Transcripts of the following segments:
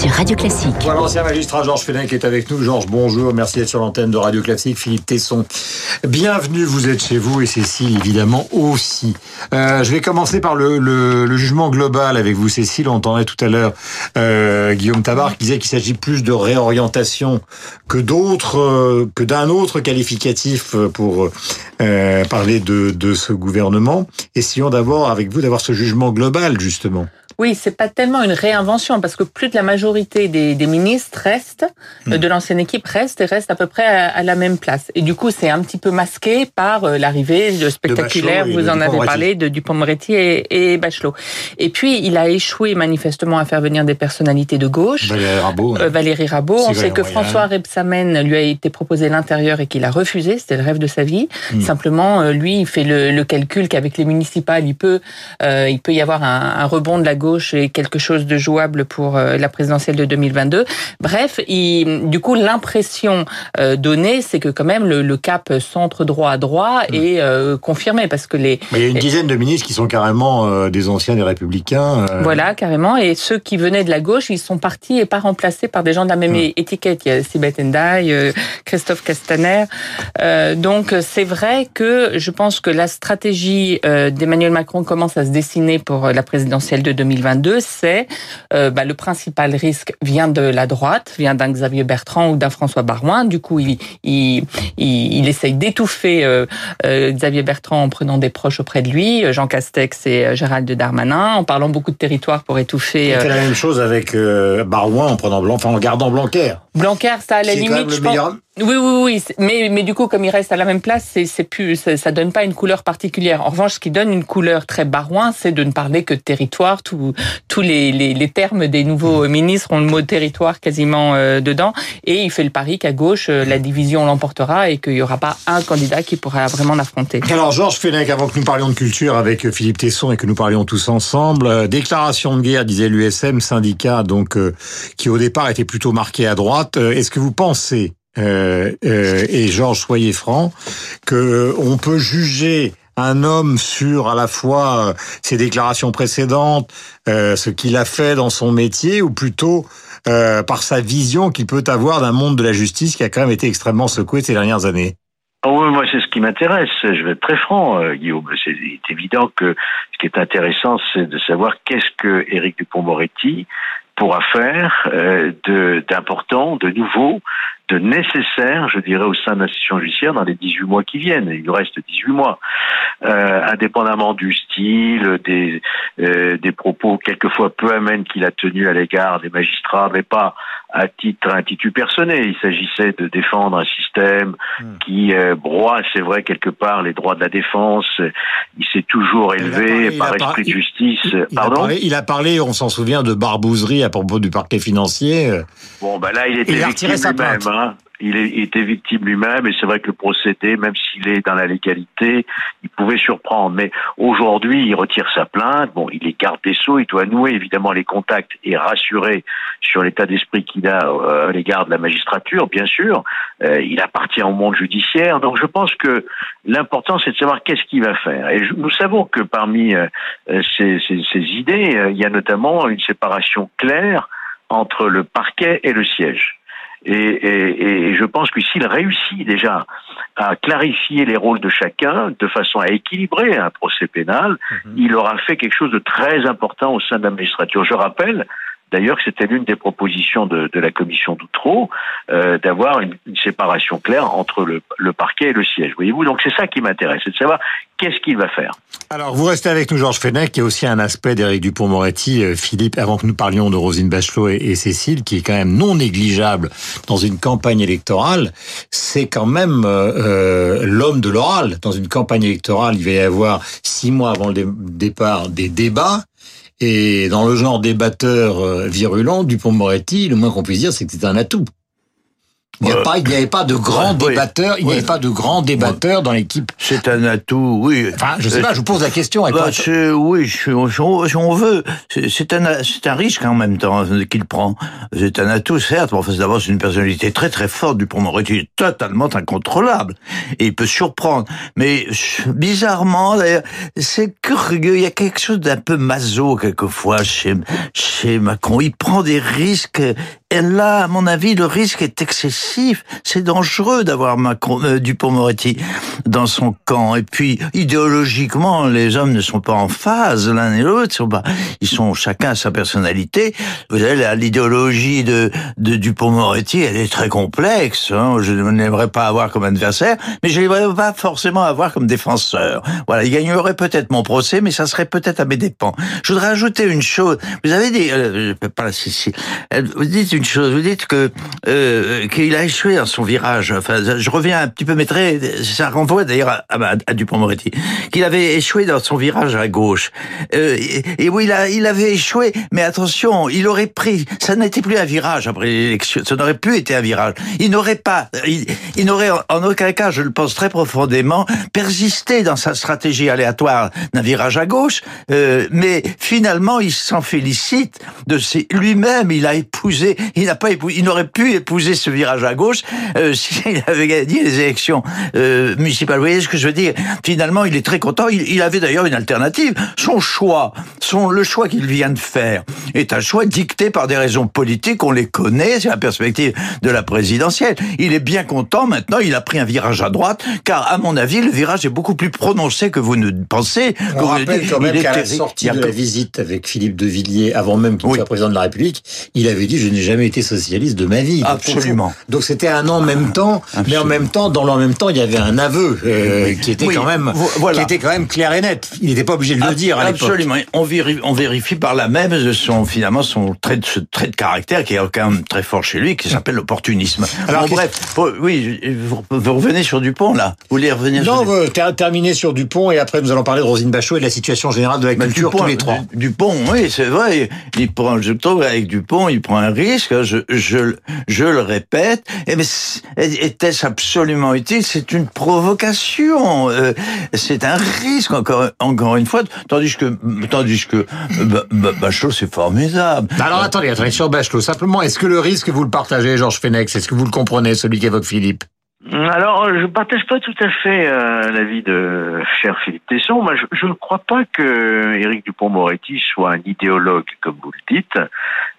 sur Radio Classique. Voilà l'ancien magistrat Georges Félin qui est avec nous. Georges, bonjour, merci d'être sur l'antenne de Radio Classique. Philippe Tesson, bienvenue, vous êtes chez vous et Cécile évidemment aussi. Euh, je vais commencer par le, le, le, jugement global avec vous Cécile. On entendait tout à l'heure euh, Guillaume Tabar qui disait qu'il s'agit plus de réorientation que d'autres, euh, que d'un autre qualificatif pour euh, parler de, de ce gouvernement. Essayons d'abord avec vous d'avoir ce jugement global justement. Oui, c'est pas tellement une réinvention parce que plus de la majorité des, des ministres restent, mmh. de l'ancienne équipe restent et restent à peu près à, à la même place. Et du coup, c'est un petit peu masqué par euh, l'arrivée de spectaculaire, vous en avez parlé, de Dupont-Moretti et, et, Bachelot. Et puis, il a échoué manifestement à faire venir des personnalités de gauche. Valérie Rabault. Euh, Valérie Rabault. On sait que François Rebsamen lui a été proposé l'intérieur et qu'il a refusé. C'était le rêve de sa vie. Mmh. Simplement, euh, lui, il fait le, le calcul qu'avec les municipales, il peut, euh, il peut y avoir un, un rebond de la gauche et quelque chose de jouable pour euh, la présidentielle de 2022. Bref, il, du coup, l'impression euh, donnée, c'est que quand même le, le cap centre droit à droit mmh. est euh, confirmé parce que les. Mais il y a une dizaine de ministres qui sont carrément euh, des anciens des Républicains. Euh... Voilà, carrément. Et ceux qui venaient de la gauche, ils sont partis et pas remplacés par des gens de la même mmh. étiquette. Il y a Sibeth Ndiaye, Christophe Castaner. donc c'est vrai que je pense que la stratégie d'Emmanuel Macron commence à se dessiner pour la présidentielle de 2022. 2022, c'est euh, bah, le principal risque vient de la droite, vient d'un Xavier Bertrand ou d'un François Barouin. Du coup, il, il, il, il essaye d'étouffer euh, euh, Xavier Bertrand en prenant des proches auprès de lui, Jean Castex et Gérald Darmanin, en parlant beaucoup de territoire pour étouffer. Il fait la même chose avec Barouin en prenant Blanc, enfin en gardant Blanquer. Blanquer, ça à la limite, je pense. Oui, oui, oui. Mais, mais du coup, comme il reste à la même place, c'est, plus, ça, ça, donne pas une couleur particulière. En revanche, ce qui donne une couleur très barouin, c'est de ne parler que de territoire. Tous, tous les, les, les, termes des nouveaux ministres ont le mot territoire quasiment euh, dedans. Et il fait le pari qu'à gauche, euh, la division l'emportera et qu'il y aura pas un candidat qui pourra vraiment l'affronter. Alors, Georges Fenech, avant que nous parlions de culture avec Philippe Tesson et que nous parlions tous ensemble, euh, déclaration de guerre, disait l'USM, syndicat, donc, euh, qui au départ était plutôt marqué à droite. Est-ce que vous pensez euh, euh, et Georges soyez franc, que on peut juger un homme sur à la fois euh, ses déclarations précédentes, euh, ce qu'il a fait dans son métier, ou plutôt euh, par sa vision qu'il peut avoir d'un monde de la justice qui a quand même été extrêmement secoué ces dernières années. Oh oui, moi, c'est ce qui m'intéresse. Je vais être très franc, euh, Guillaume. C'est évident que ce qui est intéressant, c'est de savoir qu'est-ce que Éric Dupont-Moretti pourra faire euh, d'important, de nouveau, de nécessaire, je dirais, au sein de l'institution judiciaire dans les 18 mois qui viennent. Il nous reste 18 mois. Euh, indépendamment du style, des, euh, des propos quelquefois peu amènes qu'il a tenus à l'égard des magistrats, mais pas à titre à titre personnel. Il s'agissait de défendre un système mmh. qui euh, broie, c'est vrai, quelque part les droits de la défense. Il s'est toujours élevé parlé, par esprit de justice. Il, il Pardon? a parlé, il a parlé, on s'en souvient, de barbouzerie à propos du parquet financier. Bon, ben là, il était il victime lui-même. Hein il, est, il, était victime lui-même et c'est vrai que le procédé, même s'il est dans la légalité, il pouvait surprendre. Mais aujourd'hui, il retire sa plainte. Bon, il est garde des sceaux, il doit nouer évidemment les contacts et rassurer sur l'état d'esprit qu'il a euh, à l'égard de la magistrature, bien sûr. Euh, il appartient au monde judiciaire. Donc je pense que l'important, c'est de savoir qu'est-ce qu'il va faire. Et nous savons que parmi euh, ces, idées, il y a notamment une séparation claire entre le parquet et le siège. Et, et, et, je pense que s'il réussit déjà à clarifier les rôles de chacun de façon à équilibrer un procès pénal, mmh. il aura fait quelque chose de très important au sein de la magistrature. Je rappelle D'ailleurs, c'était l'une des propositions de, la commission d'Outreau euh, d'avoir une, séparation claire entre le, parquet et le siège. Voyez-vous, donc c'est ça qui m'intéresse, c'est de savoir qu'est-ce qu'il va faire. Alors, vous restez avec nous, Georges Fenech. Il y a aussi un aspect d'Éric Dupont-Moretti, euh, Philippe, avant que nous parlions de Rosine Bachelot et, Cécile, qui est quand même non négligeable dans une campagne électorale. C'est quand même euh, euh, l'homme de l'oral. Dans une campagne électorale, il va y avoir six mois avant le dé départ des débats et dans le genre débatteur euh, virulent, Dupont-Moretti, le moins qu'on puisse dire, c'est que c'est un atout. Il n'y avait pas de grands débatteurs, il n'y avait pas de grands débatteurs dans l'équipe. C'est un atout, oui. Enfin, je sais pas, je vous pose la question. Bah, oui, si on veut, c'est un, c'est un risque en même temps qu'il prend. C'est un atout, certes, mais enfin, d'abord, c'est une personnalité très très forte du Pont-Moretti, totalement incontrôlable. Et il peut surprendre. Mais bizarrement, d'ailleurs, c'est curieux, il y a quelque chose d'un peu maso quelquefois chez, chez Macron. Il prend des risques et là, à mon avis, le risque est excessif. C'est dangereux d'avoir Macron, euh, Dupont-Moretti dans son camp. Et puis, idéologiquement, les hommes ne sont pas en phase l'un et l'autre. Ils sont chacun à sa personnalité. Vous avez l'idéologie de, de Dupont-Moretti, elle est très complexe. Hein. Je n'aimerais pas avoir comme adversaire, mais je n'aimerais pas forcément avoir comme défenseur. Voilà, il gagnerait peut-être mon procès, mais ça serait peut-être à mes dépens. Je voudrais ajouter une chose. Vous avez dit, euh, je peux pas, si, si, euh, vous dites une chose. Vous dites que euh, qu'il a échoué dans son virage. Enfin, je reviens un petit peu, mais ça renvoie d'ailleurs à, à, Dupont-Moretti, qu'il avait échoué dans son virage à gauche. Euh, et, oui, il, a, il avait échoué, mais attention, il aurait pris. Ça n'était plus un virage après l'élection. Ça n'aurait plus été un virage. Il n'aurait pas, il, il n'aurait en aucun cas, je le pense très profondément, persisté dans sa stratégie aléatoire d'un virage à gauche. Euh, mais finalement, il s'en félicite de lui-même. Il a épousé il n'a pas il n'aurait pu épouser ce virage à gauche euh, s'il avait gagné les élections euh, municipales. Vous voyez ce que je veux dire? Finalement, il est très content. Il, avait d'ailleurs une alternative. Son choix, son le choix qu'il vient de faire, est un choix dicté par des raisons politiques. On les connaît. C'est la perspective de la présidentielle. Il est bien content. Maintenant, il a pris un virage à droite, car à mon avis, le virage est beaucoup plus prononcé que vous ne pensez. On rappelle quand même qu'à la sortie de la visite avec Philippe de Villiers, avant même qu'il soit président de la République, il avait dit je n'ai jamais été socialiste de ma vie. Absolument. Donc c'était un en même temps, mais en même temps, dans le même temps, il y avait un aveu euh, qui était quand même, qui était quand même clair et net. Il n'était pas obligé de le dire à l'époque. Absolument. On vérifie, on vérifie par là même son finalement son trait de, ce trait de caractère qui est quand même très fort chez lui, qui s'appelle l'opportunisme. Alors bref, oui, vous, revenez sur Dupont là. Vous voulez revenir Non, sur terminer sur Dupont et après nous allons parler de Rosine Bachot et de la situation générale de la culture tous les trois. Dupont, oui, c'est vrai. Il prend, je trouve, avec Dupont, il prend un risque. Je, le répète, mais était-ce absolument utile? C'est une provocation, euh, c'est un risque encore, une fois, tandis que, tandis que Bachelot c'est formidable. Alors attendez, attendez sur Bachelot. Simplement, est-ce que le risque vous le partagez, Georges Fenech? Est-ce que vous le comprenez, celui qu'évoque Philippe? Alors, je partage pas tout à fait euh, l'avis de cher Philippe Tesson. Moi, je, ne crois pas que Éric Dupont-Moretti soit un idéologue, comme vous le dites.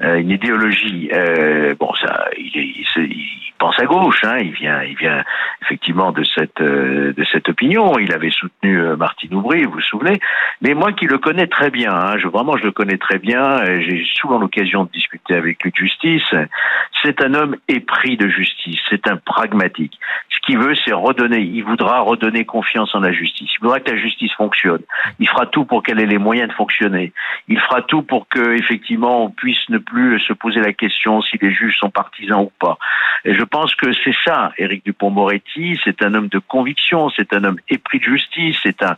Euh, une idéologie, euh, bon, ça, il, il, il, pense à gauche. Hein, il vient, il vient effectivement de cette euh, de cette opinion. Il avait soutenu euh, Martine Aubry, vous vous souvenez. Mais moi, qui le connais très bien, hein, je vraiment, je le connais très bien. J'ai souvent l'occasion de discuter avec lui de justice. C'est un homme épris de justice. C'est un pragmatique. Ce qu'il veut, c'est redonner. Il voudra redonner confiance en la justice. Il voudra que la justice fonctionne. Il fera tout pour qu'elle ait les moyens de fonctionner. Il fera tout pour que, effectivement, on puisse ne plus se poser la question si les juges sont partisans ou pas. Et je pense que c'est ça, Éric Dupont-Moretti. C'est un homme de conviction. C'est un homme épris de justice. C'est un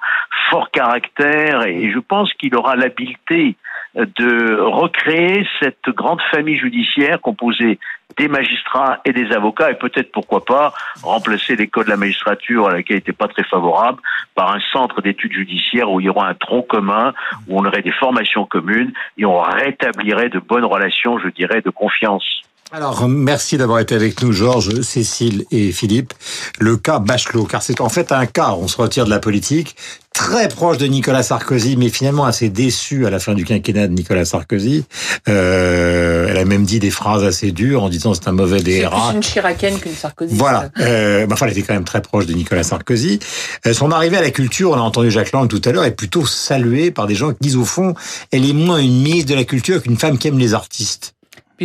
fort caractère. Et je pense qu'il aura l'habileté de recréer cette grande famille judiciaire composée des magistrats et des avocats et peut-être pourquoi pas remplacer l'école de la magistrature à laquelle n'était pas très favorable par un centre d'études judiciaires où il y aura un tronc commun, où on aurait des formations communes et on rétablirait de bonnes relations, je dirais, de confiance. Alors, merci d'avoir été avec nous, Georges, Cécile et Philippe. Le cas Bachelot, car c'est en fait un cas, on se retire de la politique, très proche de Nicolas Sarkozy, mais finalement assez déçu à la fin du quinquennat de Nicolas Sarkozy. Euh, elle a même dit des phrases assez dures en disant c'est un mauvais DRA. C'est une chiracienne qu'une Sarkozy. Voilà. Euh, enfin, elle était quand même très proche de Nicolas Sarkozy. Euh, son arrivée à la culture, on a entendu Jacques Lang tout à l'heure, est plutôt saluée par des gens qui disent au fond, elle est moins une ministre de la culture qu'une femme qui aime les artistes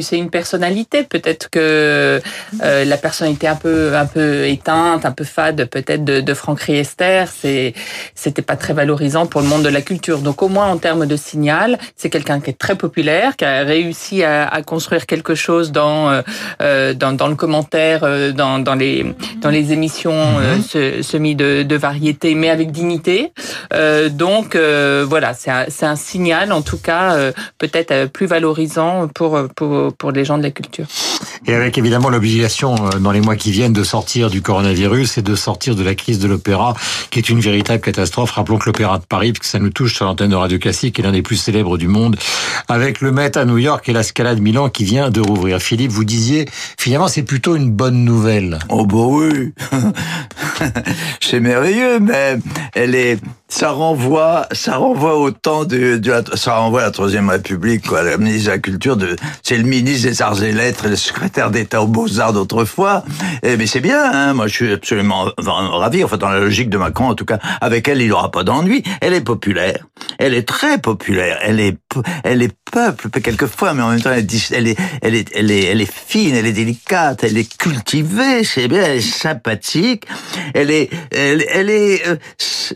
c'est une personnalité. Peut-être que euh, la personnalité un peu un peu éteinte, un peu fade, peut-être de, de Franck Riester, c'est c'était pas très valorisant pour le monde de la culture. Donc au moins en termes de signal, c'est quelqu'un qui est très populaire, qui a réussi à, à construire quelque chose dans euh, euh dans, dans, le commentaire, euh, dans, dans les dans les émissions mm semi de, de variété, mais avec dignité. donc voilà, c'est un, c'est un signal en tout cas peut-être plus valorisant pour pour pour, pour les gens de la culture. Et avec évidemment l'obligation euh, dans les mois qui viennent de sortir du coronavirus et de sortir de la crise de l'opéra, qui est une véritable catastrophe. Rappelons que l'opéra de Paris, puisque ça nous touche sur l'antenne de Radio Classique, est l'un des plus célèbres du monde, avec le Met à New York et la Scala de Milan qui vient de rouvrir. Philippe, vous disiez, finalement, c'est plutôt une bonne nouvelle. Oh bah oui, c'est merveilleux, mais elle est, ça renvoie, ça renvoie au temps de, la, ça renvoie à la Troisième République, quoi. Le ministre de la Culture, de, c'est le ministre des Arts et Lettres, le secrétaire d'État aux Beaux-Arts d'autrefois. Et, mais c'est bien, hein. Moi, je suis absolument ravi. Enfin, dans la logique de Macron, en tout cas, avec elle, il aura pas d'ennui. Elle est populaire. Elle est très populaire. Elle est, elle est peuple, quelquefois, mais en même temps, elle est, elle est, elle est, elle est, elle est fine, elle est délicate, elle est cultivée, c'est bien, elle est sympathique, elle est, elle, elle est, euh,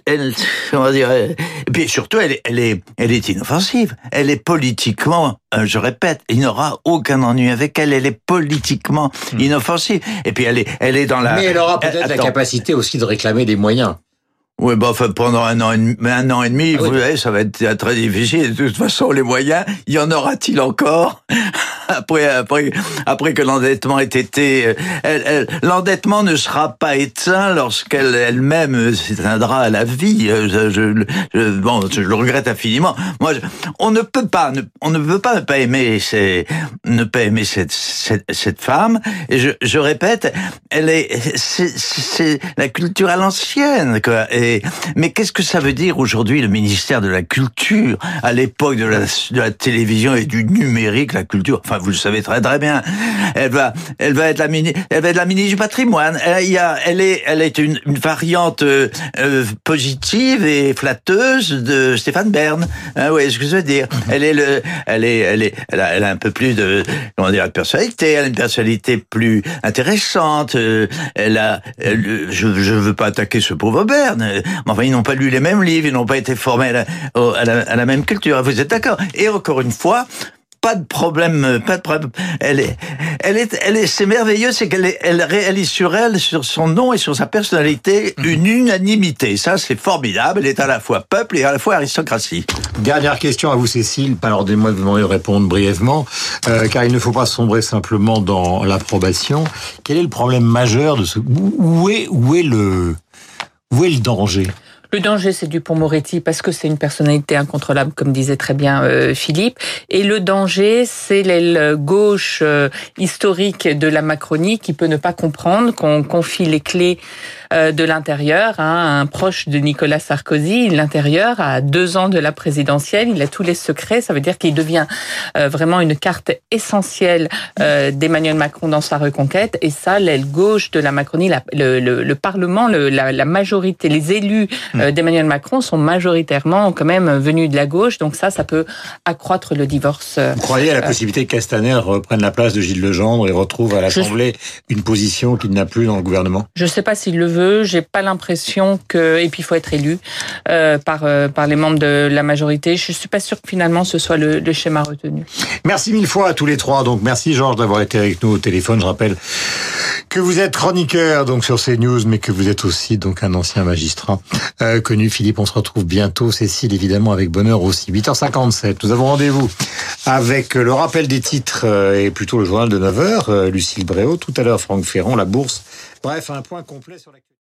elle, va dire, et puis surtout, elle est, elle est, elle est inoffensive. Elle est politiquement, euh, je répète, il n'y aura aucun ennui avec elle. Elle est politiquement hmm. inoffensive. Et puis elle est, elle est dans la. Mais elle aura peut-être la capacité aussi de réclamer des moyens. Oui, bah, enfin, pendant un an, et demi, un an et demi, ah vous voyez, ça va être très difficile. De toute façon, les moyens, y en aura-t-il encore après, après, après que l'endettement ait été, euh, l'endettement ne sera pas éteint lorsqu'elle elle-même s'éteindra à la vie. Euh, je, je, bon, je le regrette infiniment. Moi, on ne peut pas, on ne peut pas ne pas aimer, ces, ne pas aimer cette, cette, cette femme. Et je, je répète, elle est, c'est la culture à l'ancienne, quoi. Et, mais qu'est-ce que ça veut dire aujourd'hui le ministère de la Culture à l'époque de la, de la télévision et du numérique, la culture? Enfin, vous le savez très très bien. Elle va, elle va être la ministre, elle va être la ministre du patrimoine. Elle, il y a, elle est, elle est une, une variante euh, euh positive et flatteuse de Stéphane Bern. Hein, oui, ce que je veux dire? Elle est le, elle est, elle est, elle a, elle a un peu plus de, comment dire, de personnalité. Elle a une personnalité plus intéressante. Euh, elle a, elle, je, je veux pas attaquer ce pauvre Bern. Mais enfin, ils n'ont pas lu les mêmes livres, ils n'ont pas été formés à la, à la, à la même culture. Vous êtes d'accord Et encore une fois, pas de problème, pas de problème. Elle est, elle est, elle est, c'est merveilleux, c'est qu'elle elle réalise sur elle, sur son nom et sur sa personnalité, mhm. une unanimité. Ça, c'est formidable. Elle est à la fois peuple et à la fois aristocratie. Dernière question à vous, Cécile. Pardonnez-moi de vous demander de répondre brièvement, euh, car il ne faut pas sombrer simplement dans l'approbation. Quel est le problème majeur de ce, où est, où est le, où est le danger? Le danger, c'est Dupont-Moretti parce que c'est une personnalité incontrôlable, comme disait très bien euh, Philippe. Et le danger, c'est l'aile gauche euh, historique de la Macronie qui peut ne pas comprendre qu'on confie les clés euh, de l'intérieur, hein, un proche de Nicolas Sarkozy. L'intérieur, à deux ans de la présidentielle, il a tous les secrets. Ça veut dire qu'il devient euh, vraiment une carte essentielle euh, d'Emmanuel Macron dans sa reconquête. Et ça, l'aile gauche de la Macronie, le, le, le, Parlement, le, la, la, majorité, les élus mmh. d'Emmanuel Macron sont majoritairement quand même venus de la gauche. Donc ça, ça peut accroître le divorce. Vous croyez à la possibilité que Castaner reprenne la place de Gilles Legendre et retrouve à l'Assemblée une position qu'il n'a plus dans le gouvernement? Je ne sais pas s'il le veut j'ai pas l'impression que et puis il faut être élu euh, par euh, par les membres de la majorité. Je suis pas sûr que finalement ce soit le, le, schéma retenu. Merci mille fois à tous les trois. Donc merci Georges d'avoir été avec nous au téléphone. Je rappelle que vous êtes chroniqueur donc sur CNews, mais que vous êtes aussi donc un ancien magistrat euh, connu. Philippe, on se retrouve bientôt. Cécile évidemment avec bonheur aussi. 8h57. Nous avons rendez-vous avec le rappel des titres euh, et plutôt le journal de 9h. Euh, Lucille Bréau. Tout à l'heure Franck Ferrand, la bourse. Bref, un point complet sur la